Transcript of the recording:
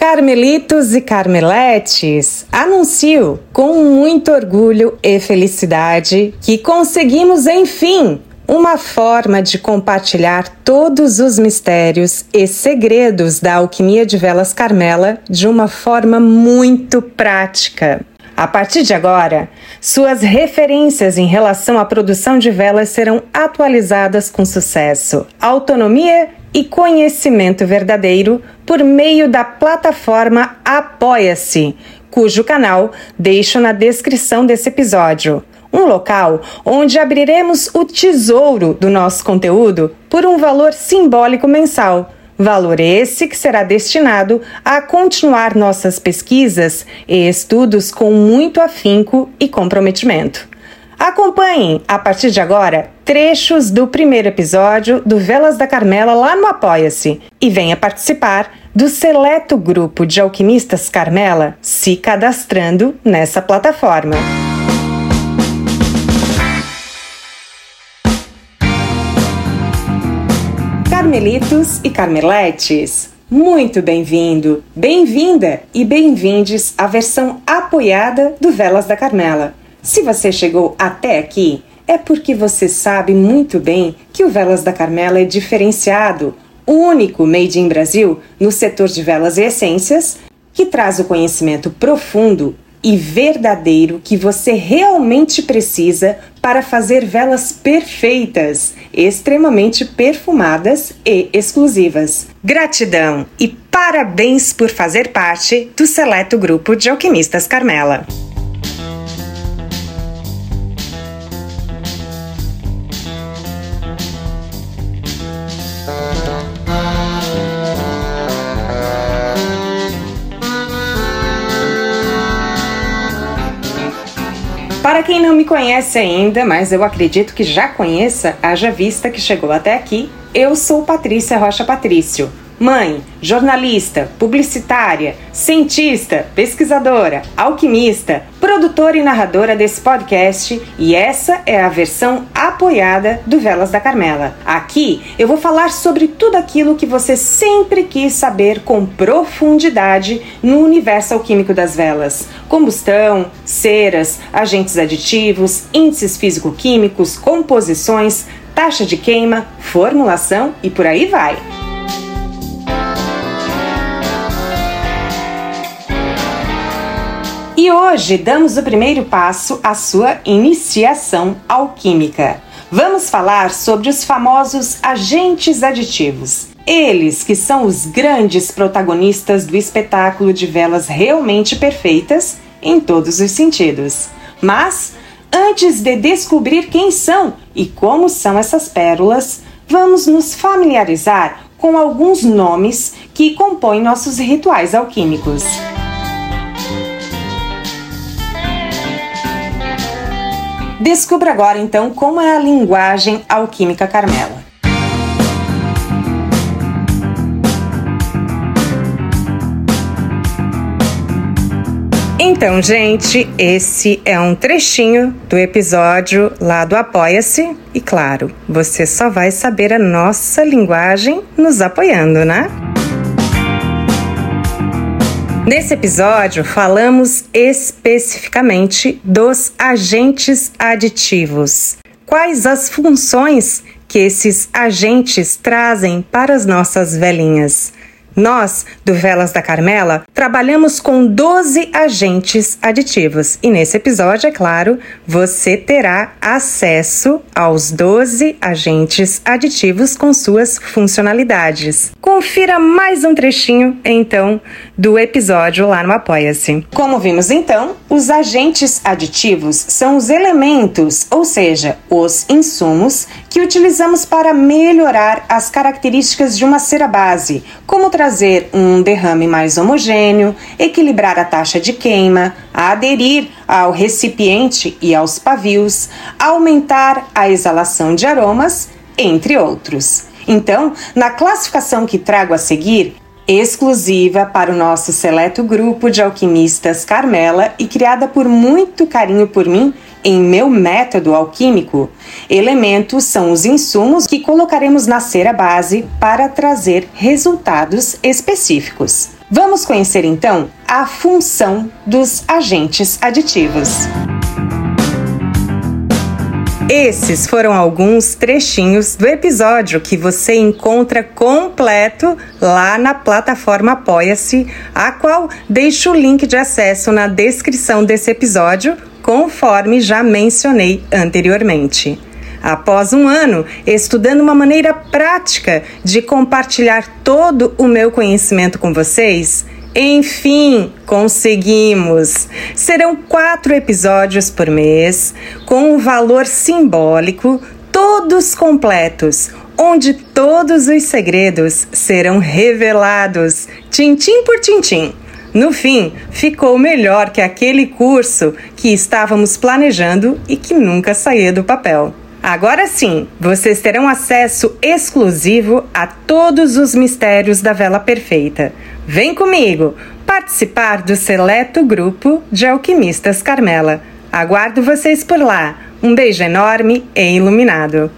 Carmelitos e Carmeletes, anuncio com muito orgulho e felicidade que conseguimos, enfim, uma forma de compartilhar todos os mistérios e segredos da alquimia de velas Carmela de uma forma muito prática. A partir de agora, suas referências em relação à produção de velas serão atualizadas com sucesso, autonomia e conhecimento verdadeiro por meio da plataforma Apoia-se, cujo canal deixo na descrição desse episódio. Um local onde abriremos o tesouro do nosso conteúdo por um valor simbólico mensal. Valor esse que será destinado a continuar nossas pesquisas e estudos com muito afinco e comprometimento. Acompanhem, a partir de agora, trechos do primeiro episódio do Velas da Carmela lá no Apoia-se e venha participar do seleto grupo de alquimistas Carmela se cadastrando nessa plataforma. Carmelitos e Carmeletes, muito bem-vindo, bem-vinda e bem-vindes à versão apoiada do Velas da Carmela. Se você chegou até aqui, é porque você sabe muito bem que o Velas da Carmela é diferenciado, único made in Brasil no setor de velas e essências, que traz o conhecimento profundo e verdadeiro que você realmente precisa para fazer velas perfeitas, extremamente perfumadas e exclusivas. Gratidão e parabéns por fazer parte do seleto grupo de alquimistas Carmela. Para quem não me conhece ainda, mas eu acredito que já conheça, haja vista que chegou até aqui, eu sou Patrícia Rocha Patrício. Mãe, jornalista, publicitária, cientista, pesquisadora, alquimista, produtora e narradora desse podcast e essa é a versão apoiada do Velas da Carmela. Aqui eu vou falar sobre tudo aquilo que você sempre quis saber com profundidade no universo alquímico das velas: combustão, ceras, agentes aditivos, índices físico-químicos, composições, taxa de queima, formulação e por aí vai. E hoje damos o primeiro passo à sua iniciação alquímica. Vamos falar sobre os famosos agentes aditivos. Eles que são os grandes protagonistas do espetáculo de velas realmente perfeitas em todos os sentidos. Mas, antes de descobrir quem são e como são essas pérolas, vamos nos familiarizar com alguns nomes que compõem nossos rituais alquímicos. Descubra agora então como é a linguagem alquímica Carmela. Então, gente, esse é um trechinho do episódio lá do Apoia-se. E claro, você só vai saber a nossa linguagem nos apoiando, né? Nesse episódio, falamos especificamente dos agentes aditivos. Quais as funções que esses agentes trazem para as nossas velinhas? Nós, do Velas da Carmela, trabalhamos com 12 agentes aditivos e nesse episódio, é claro, você terá acesso aos 12 agentes aditivos com suas funcionalidades. Confira mais um trechinho, então, do episódio lá no Apoia-se. Como vimos então, os agentes aditivos são os elementos, ou seja, os insumos que utilizamos para melhorar as características de uma cera base, como trazer um derrame mais homogêneo, equilibrar a taxa de queima, aderir ao recipiente e aos pavios, aumentar a exalação de aromas, entre outros. Então, na classificação que trago a seguir, exclusiva para o nosso seleto grupo de alquimistas Carmela e criada por muito carinho por mim em meu método alquímico, elementos são os insumos que colocaremos na cera base para trazer resultados específicos. Vamos conhecer então a função dos agentes aditivos. Esses foram alguns trechinhos do episódio que você encontra completo lá na plataforma Apoia-se, a qual deixo o link de acesso na descrição desse episódio, conforme já mencionei anteriormente. Após um ano estudando uma maneira prática de compartilhar todo o meu conhecimento com vocês, enfim, conseguimos! Serão quatro episódios por mês, com um valor simbólico, todos completos, onde todos os segredos serão revelados, tintim por tintim. No fim, ficou melhor que aquele curso que estávamos planejando e que nunca saía do papel. Agora sim, vocês terão acesso exclusivo a todos os mistérios da vela perfeita. Vem comigo participar do seleto grupo de alquimistas Carmela. Aguardo vocês por lá. Um beijo enorme e iluminado.